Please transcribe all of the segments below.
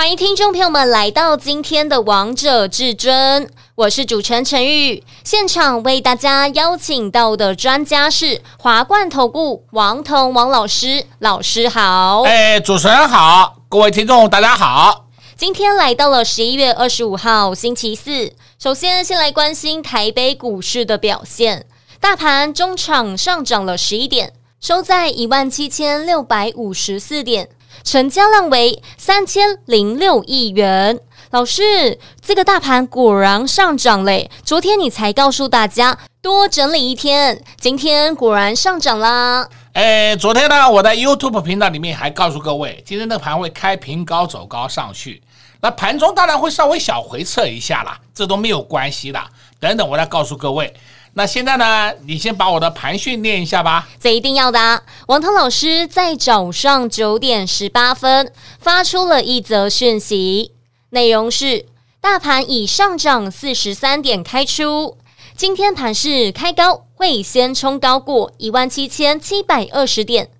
欢迎听众朋友们来到今天的《王者至尊》，我是主持人陈玉。现场为大家邀请到的专家是华冠投顾王彤王老师，老师好。哎，主持人好，各位听众大家好。今天来到了十一月二十五号星期四，首先先来关心台北股市的表现。大盘中场上涨了十一点，收在一万七千六百五十四点，成交量为三千零六亿元。老师，这个大盘果然上涨嘞！昨天你才告诉大家多整理一天，今天果然上涨啦。哎，昨天呢，我在 YouTube 频道里面还告诉各位，今天的盘会开平高走高上去。那盘中当然会稍微小回撤一下啦，这都没有关系的。等等，我来告诉各位。那现在呢，你先把我的盘讯念一下吧。这一定要的。王涛老师在早上九点十八分发出了一则讯息，内容是：大盘已上涨四十三点开出，今天盘势开高，会先冲高过一万七千七百二十点，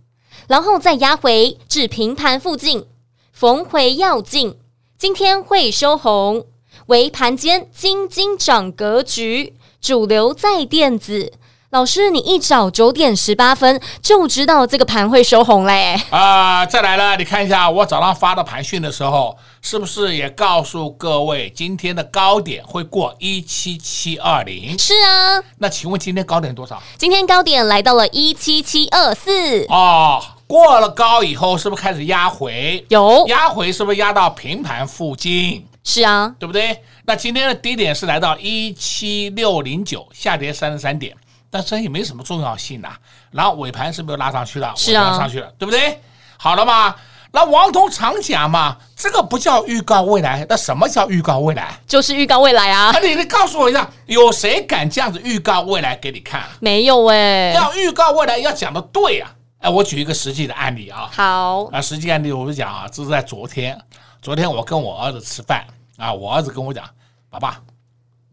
然后再压回至平盘附近，逢回要进。今天会收红，为盘间金金涨格局，主流在电子。老师，你一早九点十八分就知道这个盘会收红嘞？啊、呃，再来了，你看一下我早上发的盘讯的时候，是不是也告诉各位今天的高点会过一七七二零？是啊。那请问今天高点多少？今天高点来到了一七七二四。哦。过了高以后，是不是开始压回？有压回，是不是压到平盘附近？是啊，对不对？那今天的低点是来到一七六零九，下跌三十三点，但这也没什么重要性啊。然后尾盘是不是拉上去了？是啊，拉上去了，对不对？好了嘛，那王彤常讲嘛，这个不叫预告未来，那什么叫预告未来？就是预告未来啊！那你你告诉我一下，有谁敢这样子预告未来给你看？没有哎，要预告未来要讲的对啊。哎，我举一个实际的案例啊。好啊，实际案例我就讲啊，这是在昨天。昨天我跟我儿子吃饭啊，我儿子跟我讲：“爸爸，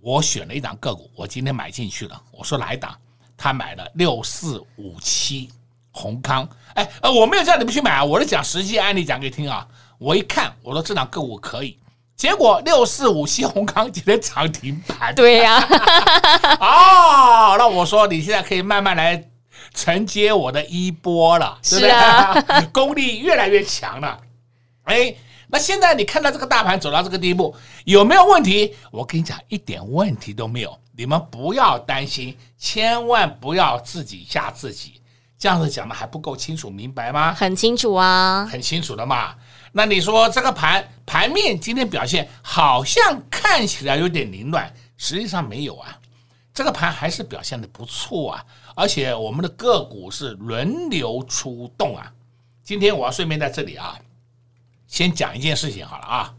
我选了一档个股，我今天买进去了。”我说：“哪一档？”他买了六四五七宏康。哎，呃，我没有叫你们去买啊，我是讲实际案例讲给你听啊。我一看，我说这档个股可以。结果六四五七宏康今天涨停板。对呀。哦，那我说你现在可以慢慢来。承接我的衣钵了，是不是？啊、功力越来越强了。哎，那现在你看到这个大盘走到这个地步，有没有问题？我跟你讲，一点问题都没有。你们不要担心，千万不要自己吓自己。这样子讲的还不够清楚明白吗？很清楚啊，很清楚的嘛。那你说这个盘盘面今天表现好像看起来有点凌乱，实际上没有啊。这个盘还是表现的不错啊，而且我们的个股是轮流出动啊。今天我要顺便在这里啊，先讲一件事情好了啊。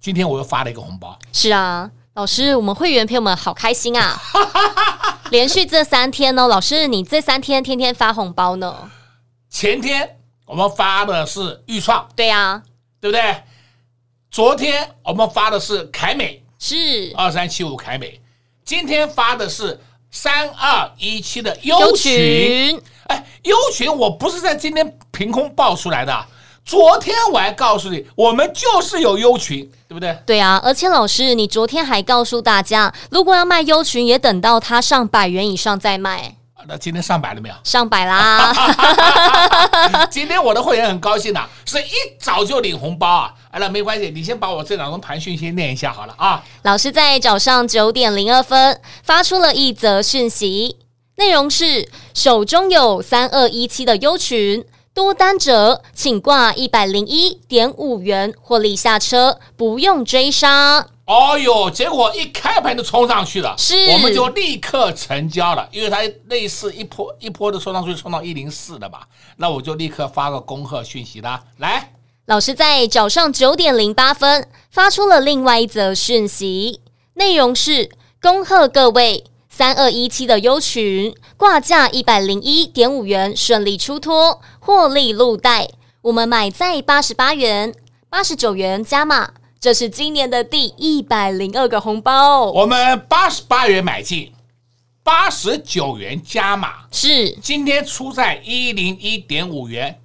今天我又发了一个红包。是啊，老师，我们会员朋友们好开心啊！连续这三天呢，老师你这三天天天发红包呢？前天我们发的是预创，对呀，对不对？昨天我们发的是凯美，是二三七五凯美。今天发的是三二一七的优群，哎，优群我不是在今天凭空爆出来的，昨天我还告诉你，我们就是有优群，对不对？对啊，而且老师，你昨天还告诉大家，如果要卖优群，也等到它上百元以上再卖。那今天上百了没有？上百啦！今天我的会员很高兴呐，是一早就领红包啊！哎，那没关系，你先把我这两轮盘讯先念一下好了啊。老师在早上九点零二分发出了一则讯息，内容是：手中有三二一七的优群，多单者请挂一百零一点五元获利下车，不用追杀。哦哟，结果一开盘就冲上去了，是，我们就立刻成交了，因为它类似一波一波的冲上去，冲到一零四的嘛，那我就立刻发个恭贺讯息啦。来，老师在早上九点零八分发出了另外一则讯息，内容是恭贺各位三二一七的优群挂价一百零一点五元顺利出脱，获利入袋。我们买在八十八元，八十九元加码，这是今年的第一百零二个红包。我们八十八元买进，八十九元加码，是今天出在一零一点五元。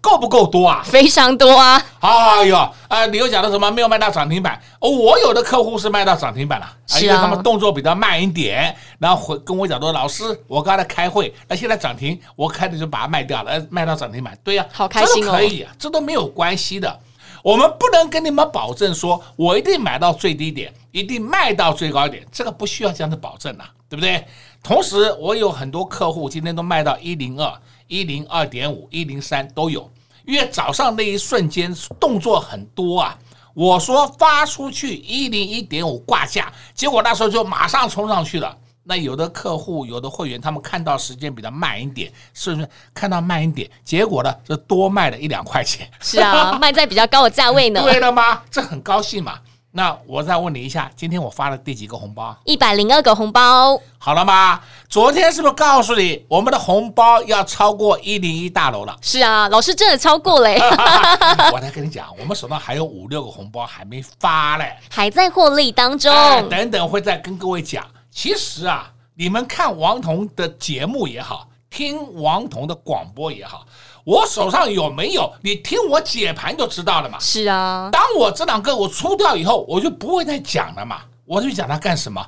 够不够多啊？非常多啊！哎呦，呃，你又讲的什么没有卖到涨停板？哦，我有的客户是卖到涨停板了，是啊，因为他们动作比较慢一点，然后回跟我讲说，老师，我刚才开会，那现在涨停，我开始就把它卖掉了，卖到涨停板。对呀，好开心哦，这都可以啊，这都没有关系的。我们不能跟你们保证说，我一定买到最低点，一定卖到最高点，这个不需要这样的保证呐，对不对？同时，我有很多客户今天都卖到一零二。一零二点五、一零三都有，因为早上那一瞬间动作很多啊。我说发出去一零一点五挂价，结果那时候就马上冲上去了。那有的客户、有的会员，他们看到时间比较慢一点，是不是看到慢一点？结果呢，就多卖了一两块钱。是啊，卖在比较高的价位呢。对了吗？这很高兴嘛。那我再问你一下，今天我发了第几个红包？一百零二个红包，好了吗？昨天是不是告诉你，我们的红包要超过一零一大楼了？是啊，老师真的超过嘞！我来跟你讲，我们手上还有五六个红包还没发嘞，还在获利当中。哎，等等会再跟各位讲。其实啊，你们看王彤的节目也好，听王彤的广播也好。我手上有没有？你听我解盘就知道了嘛。是啊，当我这两个我出掉以后，我就不会再讲了嘛。我就讲它干什么？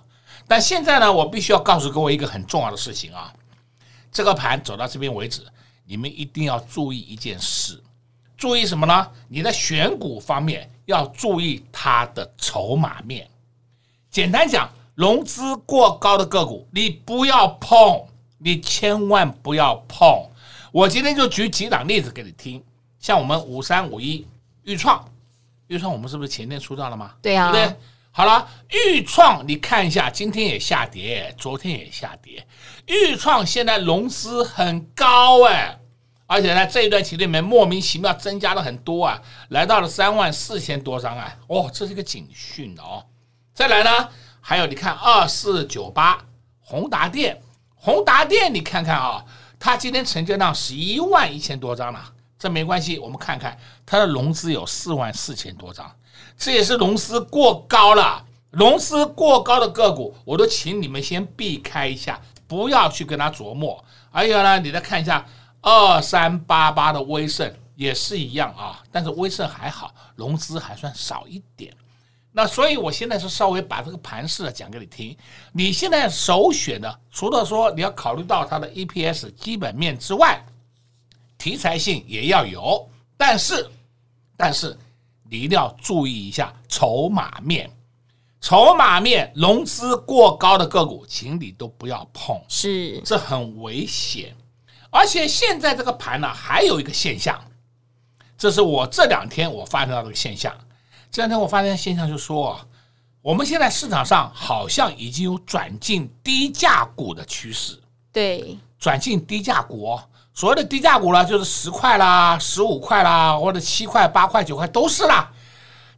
但现在呢，我必须要告诉各位一个很重要的事情啊。这个盘走到这边为止，你们一定要注意一件事，注意什么呢？你在选股方面要注意它的筹码面。简单讲，融资过高的个股你不要碰，你千万不要碰。我今天就举几档例子给你听，像我们五三五一预创，预创我们是不是前天出道了吗？对啊，对不对？好了，预创你看一下，今天也下跌，昨天也下跌。预创现在融资很高哎，而且呢这一段期间里面莫名其妙增加了很多啊，来到了三万四千多张啊，哦，这是一个警讯哦。再来呢，还有你看二四九八宏达电，宏达电你看看啊。它今天成交量十一万一千多张了，这没关系，我们看看它的融资有四万四千多张，这也是融资过高了。融资过高的个股，我都请你们先避开一下，不要去跟它琢磨。还有呢，你再看一下二三八八的威盛也是一样啊，但是威盛还好，融资还算少一点。那所以，我现在是稍微把这个盘势讲给你听。你现在首选的，除了说你要考虑到它的 EPS 基本面之外，题材性也要有。但是，但是你一定要注意一下筹码面，筹码面融资过高的个股，请你都不要碰，是这很危险。而且现在这个盘呢，还有一个现象，这是我这两天我发现到这个现象。这两天我发现现象，就说啊我们现在市场上好像已经有转进低价股的趋势。对，转进低价股，所谓的低价股呢，就是十块啦、十五块啦，或者七块、八块、九块都是啦。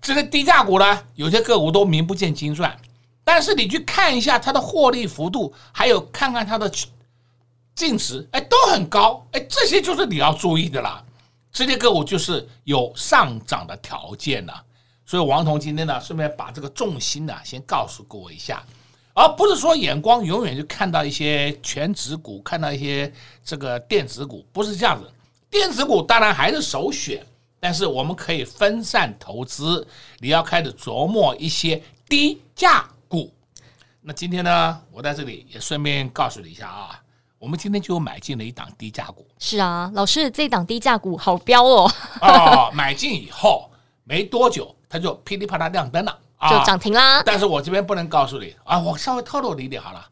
这个低价股呢，有些个股都名不见经传，但是你去看一下它的获利幅度，还有看看它的净值，哎，都很高，哎，这些就是你要注意的啦。这些个股就是有上涨的条件了。所以王彤今天呢，顺便把这个重心呢，先告诉各位一下，而不是说眼光永远就看到一些全值股，看到一些这个电子股，不是这样子。电子股当然还是首选，但是我们可以分散投资，你要开始琢磨一些低价股。那今天呢，我在这里也顺便告诉你一下啊，我们今天就买进了一档低价股。是啊，老师，这档低价股好标哦。哦，买进以后没多久。它就噼里啪啦亮灯了啊，就涨停啦。但是我这边不能告诉你啊，我稍微透露你一点好了，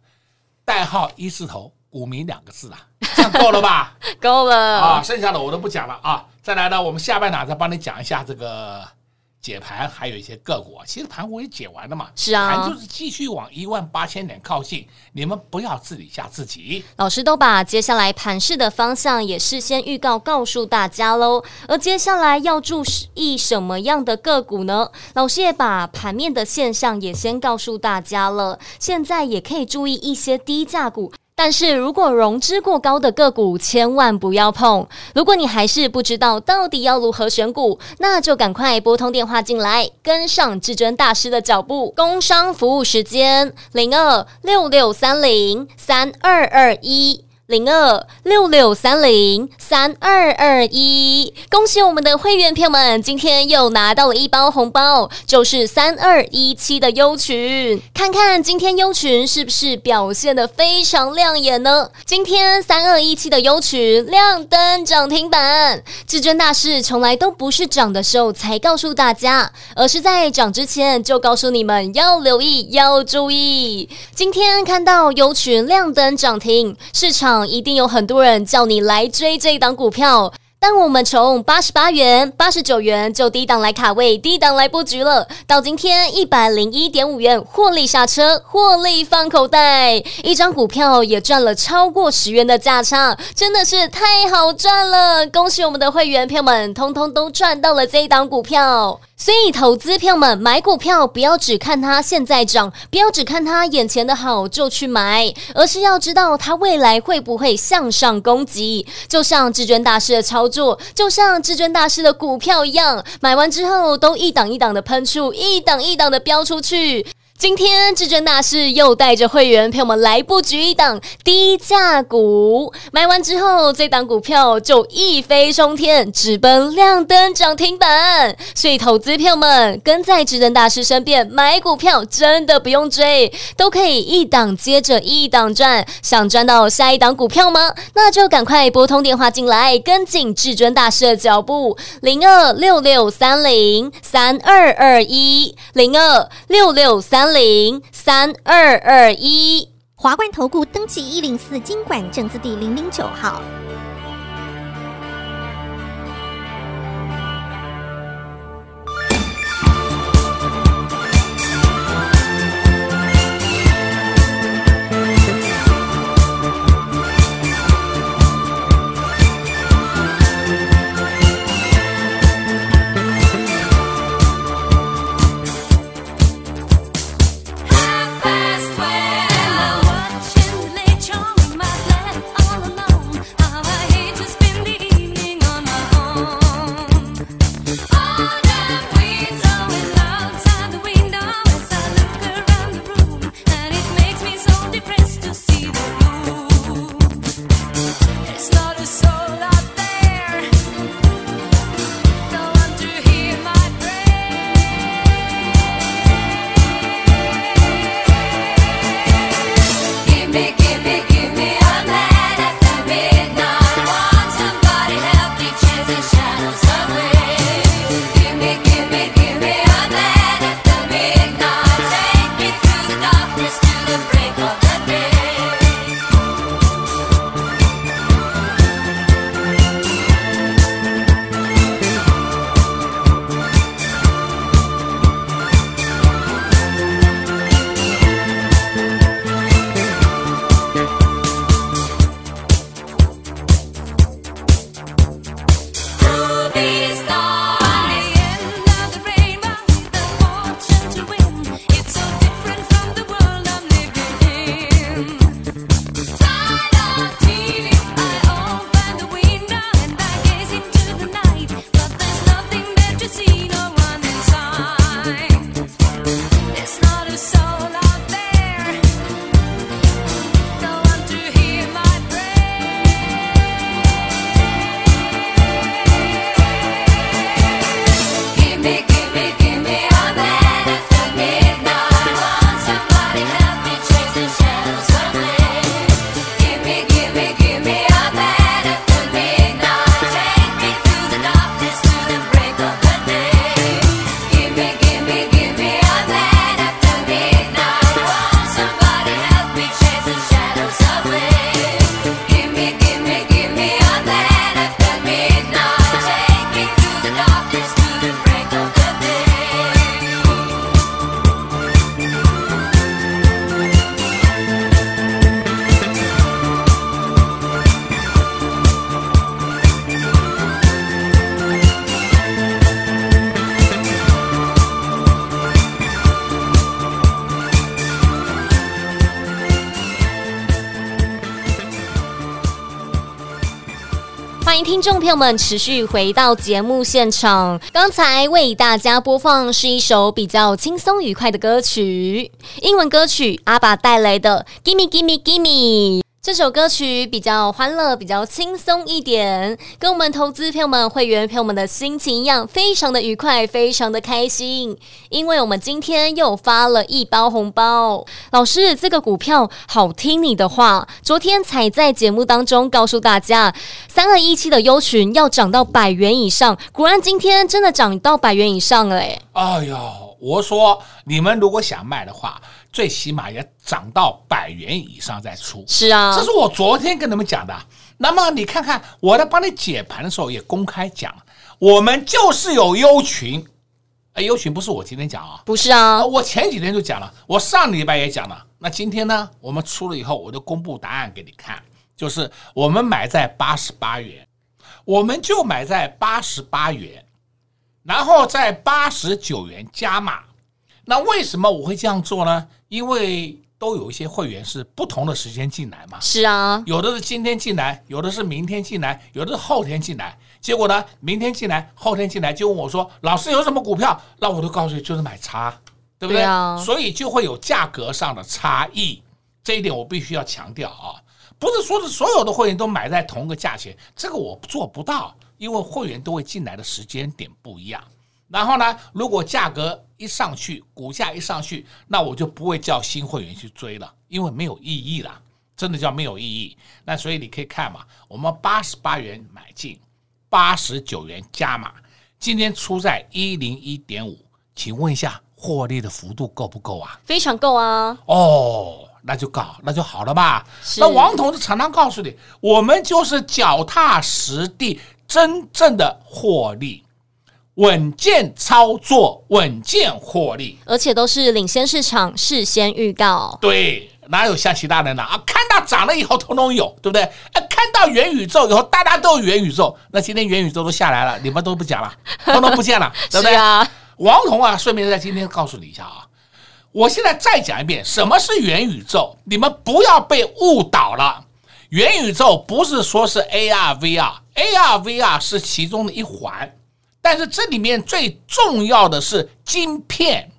代号一字头，股民两个字啊，这样够了吧？够了啊，剩下的我都不讲了啊。再来呢，我们下半场再帮你讲一下这个解盘还有一些个股啊，其实盘我也解完了嘛，是啊，盘就是继续往一万八千点靠近，你们不要自己吓自己。老师都把接下来盘市的方向也事先预告告诉大家喽，而接下来要注意什么样的个股呢？老师也把盘面的现象也先告诉大家了，现在也可以注意一些低价股。但是如果融资过高的个股，千万不要碰。如果你还是不知道到底要如何选股，那就赶快拨通电话进来，跟上至尊大师的脚步。工商服务时间：零二六六三零三二二一。零二六六三零三二二一，恭喜我们的会员朋友们，今天又拿到了一包红包，就是三二一七的优群。看看今天优群是不是表现的非常亮眼呢？今天三二一七的优群亮灯涨停板。至尊大师从来都不是涨的时候才告诉大家，而是在涨之前就告诉你们要留意、要注意。今天看到优群亮灯涨停，市场。一定有很多人叫你来追这一档股票。当我们从八十八元、八十九元就低档来卡位、低档来布局了，到今天一百零一点五元获利下车、获利放口袋，一张股票也赚了超过十元的价差，真的是太好赚了！恭喜我们的会员朋友们，通通都赚到了这一档股票。所以，投资票们买股票不要只看它现在涨，不要只看它眼前的好就去买，而是要知道它未来会不会向上攻击。就像至尊大师的操作，就像至尊大师的股票一样，买完之后都一档一档的喷出，一档一档的飙出去。今天至尊大师又带着会员朋友们来布局一档低价股，买完之后这档股票就一飞冲天，直奔亮灯涨停板。所以投资朋友们跟在至尊大师身边买股票，真的不用追，都可以一档接着一档赚。想赚到下一档股票吗？那就赶快拨通电话进来，跟紧至尊大师的脚步，零二六六三零三二二一，零二六六三。零三二二一，华冠投顾登记一零四经管证字第零零九号。众朋友们持续回到节目现场。刚才为大家播放是一首比较轻松愉快的歌曲，英文歌曲阿爸带来的《Gimme Gimme Gimme》。这首歌曲比较欢乐，比较轻松一点，跟我们投资朋友们、会员朋友们的心情一样，非常的愉快，非常的开心。因为我们今天又发了一包红包。老师，这个股票好听你的话，昨天才在节目当中告诉大家，三二一七的优群要涨到百元以上，果然今天真的涨到百元以上了，哎。哎呦，我说你们如果想卖的话。最起码也涨到百元以上再出，是啊，这是我昨天跟你们讲的。那么你看看，我在帮你解盘的时候也公开讲，我们就是有优群，哎，优群不是我今天讲啊，不是啊，我前几天就讲了，我上礼拜也讲了。那今天呢，我们出了以后，我就公布答案给你看，就是我们买在八十八元，我们就买在八十八元，然后在八十九元加码。那为什么我会这样做呢？因为都有一些会员是不同的时间进来嘛。是啊，有的是今天进来，有的是明天进来，有的是后天进来。结果呢，明天进来，后天进来就问我说：“老师有什么股票？”那我都告诉你，就是买差，对不对？对啊。所以就会有价格上的差异，这一点我必须要强调啊！不是说是所有的会员都买在同一个价钱，这个我做不到，因为会员都会进来的时间点不一样。然后呢，如果价格一上去，股价一上去，那我就不会叫新会员去追了，因为没有意义了，真的叫没有意义。那所以你可以看嘛，我们八十八元买进，八十九元加码，今天出在一零一点五，请问一下，获利的幅度够不够啊？非常够啊！哦，那就够，那就好了吧？那王同志常常告诉你，我们就是脚踏实地，真正的获利。稳健操作，稳健获利，而且都是领先市场，事先预告。对，哪有像其他人呢？啊，看到涨了以后，通通有，对不对？啊，看到元宇宙以后，大家都有元宇宙。那今天元宇宙都下来了，你们都不讲了，通通不见了，对不对？啊，王彤啊，顺便在今天告诉你一下啊，我现在再讲一遍，什么是元宇宙？你们不要被误导了。元宇宙不是说是 AR、VR，AR、VR 是其中的一环。但是这里面最重要的是晶片，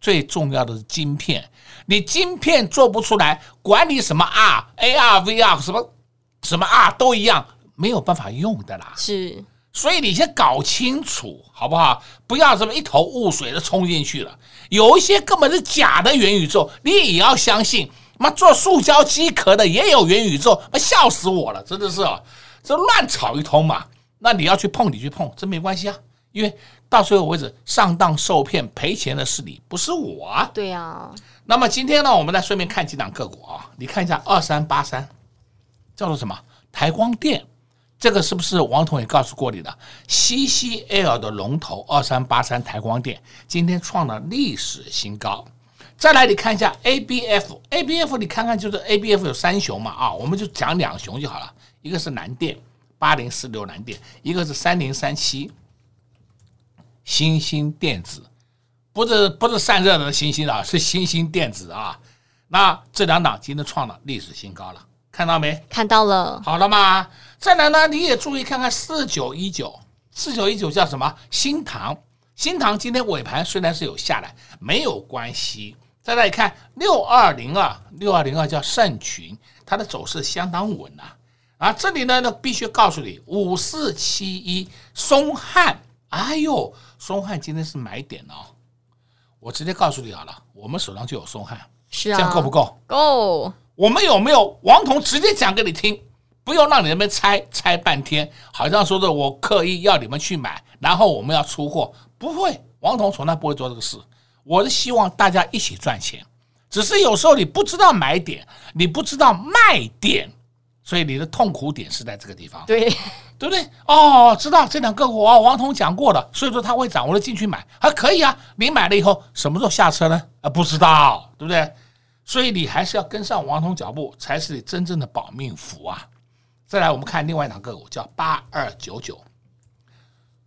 最重要的是晶片。你晶片做不出来，管你什么 R、AR、VR 什么什么 R 都一样，没有办法用的啦。是，所以你先搞清楚好不好？不要这么一头雾水的冲进去了。有一些根本是假的元宇宙，你也要相信。妈做塑胶机壳的也有元宇宙，妈笑死我了，真的是哦，这乱炒一通嘛。那你要去碰，你去碰，这没关系啊，因为到最后为止，上当受骗赔钱的是你，不是我啊。对呀、啊。那么今天呢，我们再顺便看几档个股啊，你看一下二三八三，叫做什么？台光电，这个是不是王彤也告诉过你的？CCL 的龙头二三八三台光电今天创了历史新高。再来，你看一下 ABF，ABF 你看看就是 ABF 有三雄嘛啊，我们就讲两雄就好了，一个是南电。八零四六南电，一个是三零三七，新兴电子，不是不是散热的新兴啊，是新兴电子啊。那这两档今天创了历史新高了，看到没？看到了。好了吗？再来呢，你也注意看看四九一九，四九一九叫什么？新塘，新塘今天尾盘虽然是有下来，没有关系。再来看六二零二，六二零二叫盛群，它的走势相当稳啊。啊，这里呢，那必须告诉你，五四七一松汉，哎呦，松汉今天是买点哦。我直接告诉你好了，我们手上就有松汉，是啊，这样够不够？够。我们有没有王彤直接讲给你听？不用让你那边猜猜半天，好像说的我刻意要你们去买，然后我们要出货，不会，王彤从来不会做这个事。我是希望大家一起赚钱，只是有时候你不知道买点，你不知道卖点。所以你的痛苦点是在这个地方，对对不对？哦，知道这两个股啊，王彤讲过了，所以说他会掌握了进去买，还可以啊。你买了以后什么时候下车呢？啊，不知道，对不对？所以你还是要跟上王彤脚步，才是你真正的保命符啊。再来，我们看另外一档个股，叫八二九九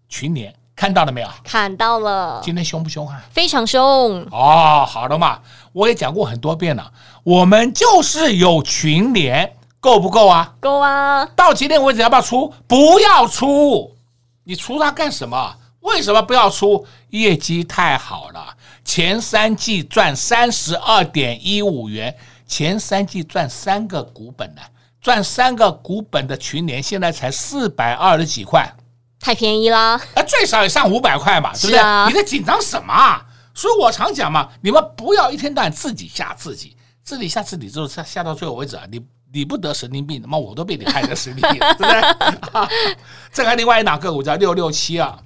群联，看到了没有？看到了。今天凶不凶啊？非常凶。哦，好的嘛，我也讲过很多遍了，我们就是有群联。够不够啊？够啊！到今天为止要不要出？不要出！你出它干什么？为什么不要出？业绩太好了，前三季赚三十二点一五元，前三季赚三个股本的，赚三个股本的群联现在才四百二十几块，太便宜啦！啊，最少也上五百块嘛，对不对？啊、你在紧张什么、啊？所以我常讲嘛，你们不要一天到晚自己吓自己，自己吓自己之后，吓吓到最后为止啊，你你不得神经病，他妈我都被你害得神经病，对不对？啊、再看另外一档个股叫六六七啊，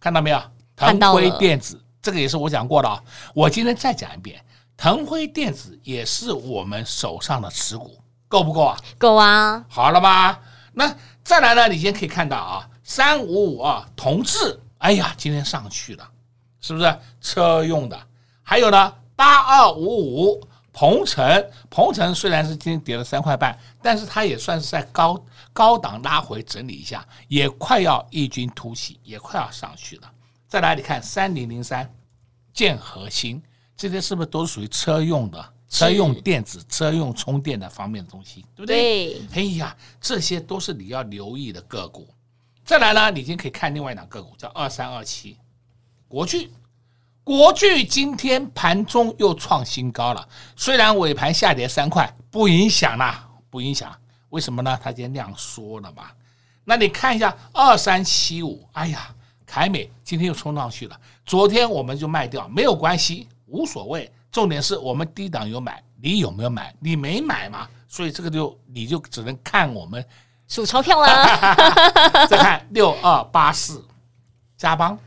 看到没有？腾辉电子，这个也是我讲过的啊。我今天再讲一遍，腾辉电子也是我们手上的持股，够不够啊？够啊！好了吧？那再来呢？你今天可以看到啊，三五五二同志，哎呀，今天上去了。是不是车用的？还有呢，八二五五鹏程，鹏程虽然是今天跌了三块半，但是它也算是在高高档拉回整理一下，也快要异军突起，也快要上去了。再来，你看三零零三建和兴，这些是不是都是属于车用的、车用电子、车用充电的方面的东西，对不对？对。哎呀，这些都是你要留意的个股。再来呢，你今天可以看另外一档个股，叫二三二七国巨。国巨今天盘中又创新高了，虽然尾盘下跌三块，不影响啦，不影响。为什么呢？它今天量缩了嘛。那你看一下二三七五，哎呀，凯美今天又冲上去了。昨天我们就卖掉，没有关系，无所谓。重点是我们低档有买，你有没有买？你没买嘛，所以这个就你就只能看我们数钞票了。再看六二八四，加邦。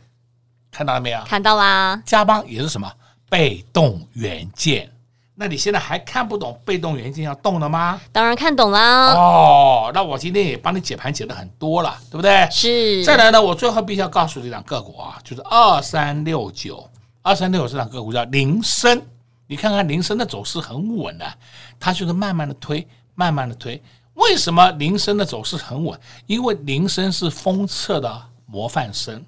看到了没有？看到啦。加邦也是什么被动元件？那你现在还看不懂被动元件要动了吗？当然看懂啦。哦，那我今天也帮你解盘解的很多了，对不对？是。再来呢，我最后必须要告诉这两个股啊，就是二三六九，二三六九这档个股叫铃声。你看看铃声的走势很稳的，它就是慢慢的推，慢慢的推。为什么铃声的走势很稳？因为铃声是封测的模范生。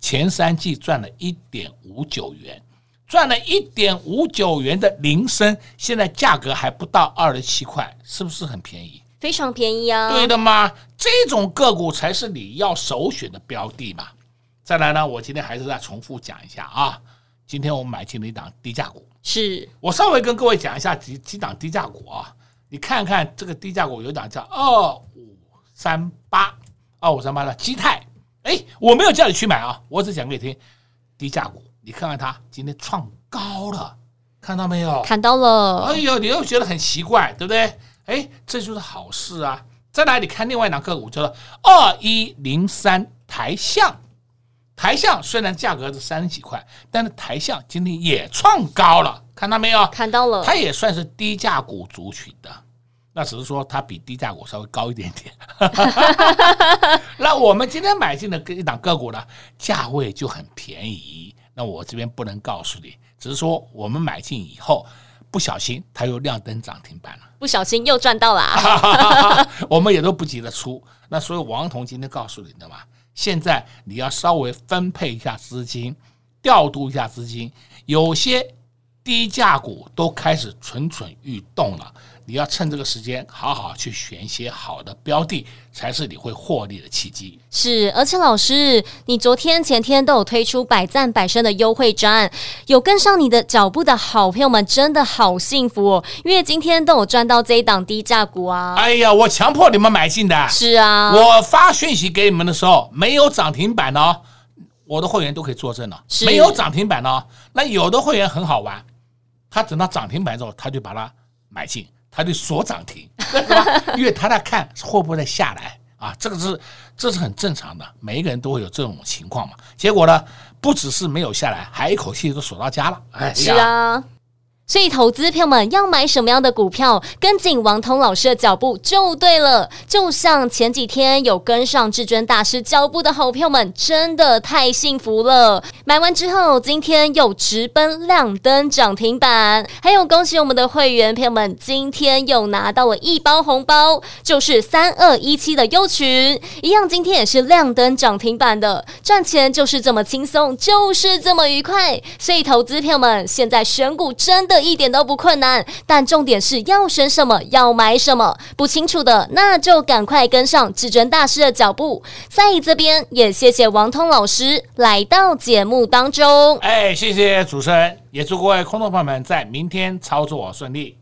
前三季赚了一点五九元，赚了一点五九元的铃声，现在价格还不到二十七块，是不是很便宜？非常便宜啊！对的吗？这种个股才是你要首选的标的嘛。再来呢，我今天还是再重复讲一下啊。今天我们买进了一档低价股，是我稍微跟各位讲一下几几档低价股啊。你看看这个低价股有一档叫二五三八，二五三八的基泰。哎，我没有叫你去买啊，我只讲给你听，低价股，你看看它今天创高了，看到没有？看到了。哎呦，你又觉得很奇怪，对不对？哎，这就是好事啊。再来，你看另外一档个股，叫做二一零三台象，台象虽然价格是三十几块，但是台象今天也创高了，看到没有？看到了。它也算是低价股族群的。那只是说它比低价股稍微高一点点。那我们今天买进的一档个股呢，价位就很便宜。那我这边不能告诉你，只是说我们买进以后，不小心它又亮灯涨停板了，不小心又赚到了。我们也都不急着出。那所以王彤今天告诉你的嘛，现在你要稍微分配一下资金，调度一下资金，有些低价股都开始蠢蠢欲动了。你要趁这个时间好好去选一些好的标的，才是你会获利的契机。是，而且老师，你昨天前天都有推出百战百胜的优惠专案，有跟上你的脚步的好朋友们真的好幸福哦，因为今天都有赚到这一档低价股啊！哎呀，我强迫你们买进的。是啊，我发讯息给你们的时候没有涨停板哦，我的会员都可以作证了。是没有涨停板哦，那有的会员很好玩，他等到涨停板之后，他就把它买进。他就锁涨停，对吧？因为他在看会不会再下来啊，这个是这是很正常的，每一个人都会有这种情况嘛。结果呢，不只是没有下来，还一口气都锁到家了。哎，是啊。所以，投资朋友们要买什么样的股票，跟紧王彤老师的脚步就对了。就像前几天有跟上至尊大师脚步的好朋友们，真的太幸福了。买完之后，今天又直奔亮灯涨停板，还有恭喜我们的会员朋友们，今天又拿到了一包红包，就是三二一七的优群，一样今天也是亮灯涨停板的。赚钱就是这么轻松，就是这么愉快。所以，投资朋友们现在选股真的。一点都不困难。但重点是要选什么，要买什么，不清楚的那就赶快跟上至尊大师的脚步。在这边也谢谢王通老师来到节目当中。哎，谢谢主持人，也祝各位空头朋友们在明天操作顺利。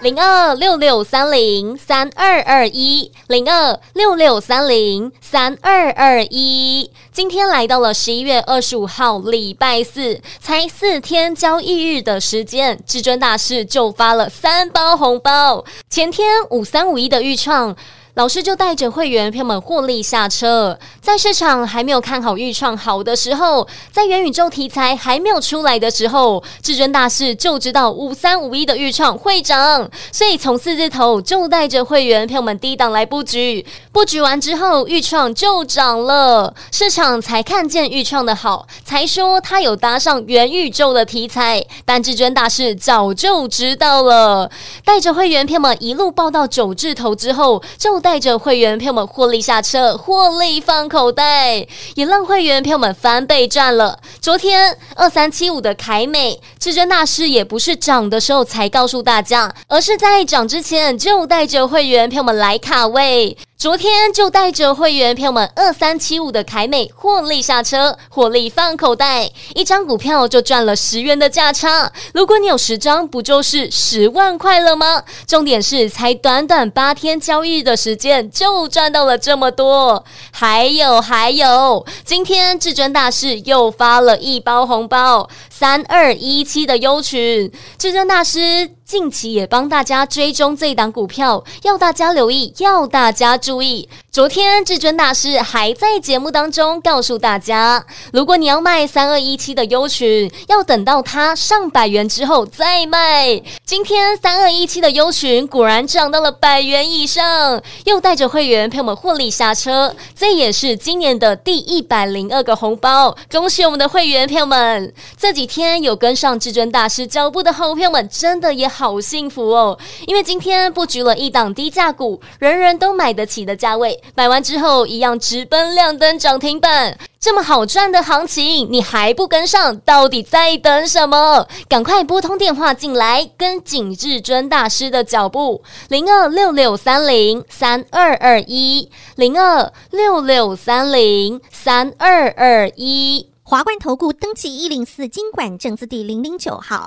零二六六三零三二二一，零二六六三零三二二一。今天来到了十一月二十五号，礼拜四，才四天交易日的时间，至尊大师就发了三包红包。前天五三五一的预创。老师就带着会员朋友们获利下车，在市场还没有看好钰创好的时候，在元宇宙题材还没有出来的时候，至尊大师就知道五三五一的钰创会涨，所以从四字头就带着会员朋友们低档来布局，布局完之后钰创就涨了，市场才看见钰创的好，才说他有搭上元宇宙的题材，但至尊大师早就知道了，带着会员朋友们一路报到九字头之后，就带。带着会员朋友们获利下车，获利放口袋，也让会员朋友们翻倍赚了。昨天二三七五的凯美，至尊大师也不是涨的时候才告诉大家，而是在涨之前就带着会员朋友们来卡位。昨天就带着会员朋友们二三七五的凯美获利下车，获利放口袋，一张股票就赚了十元的价差。如果你有十张，不就是十万块了吗？重点是才短短八天交易的时间就赚到了这么多。还有还有，今天至尊大师又发了一包红包，三二一七的优群，至尊大师。近期也帮大家追踪这档股票，要大家留意，要大家注意。昨天至尊大师还在节目当中告诉大家，如果你要卖三二一七的优群，要等到它上百元之后再卖。今天三二一七的优群果然涨到了百元以上，又带着会员朋友们获利下车，这也是今年的第一百零二个红包。恭喜我们的会员朋友们！这几天有跟上至尊大师脚步的好朋友们，真的也好幸福哦，因为今天布局了一档低价股，人人都买得起的价位。买完之后一样直奔亮灯涨停板，这么好赚的行情，你还不跟上？到底在等什么？赶快拨通电话进来，跟紧至尊大师的脚步，零二六六三零三二二一，零二六六三零三二二一，华冠投顾登记一零四金管证字第零零九号。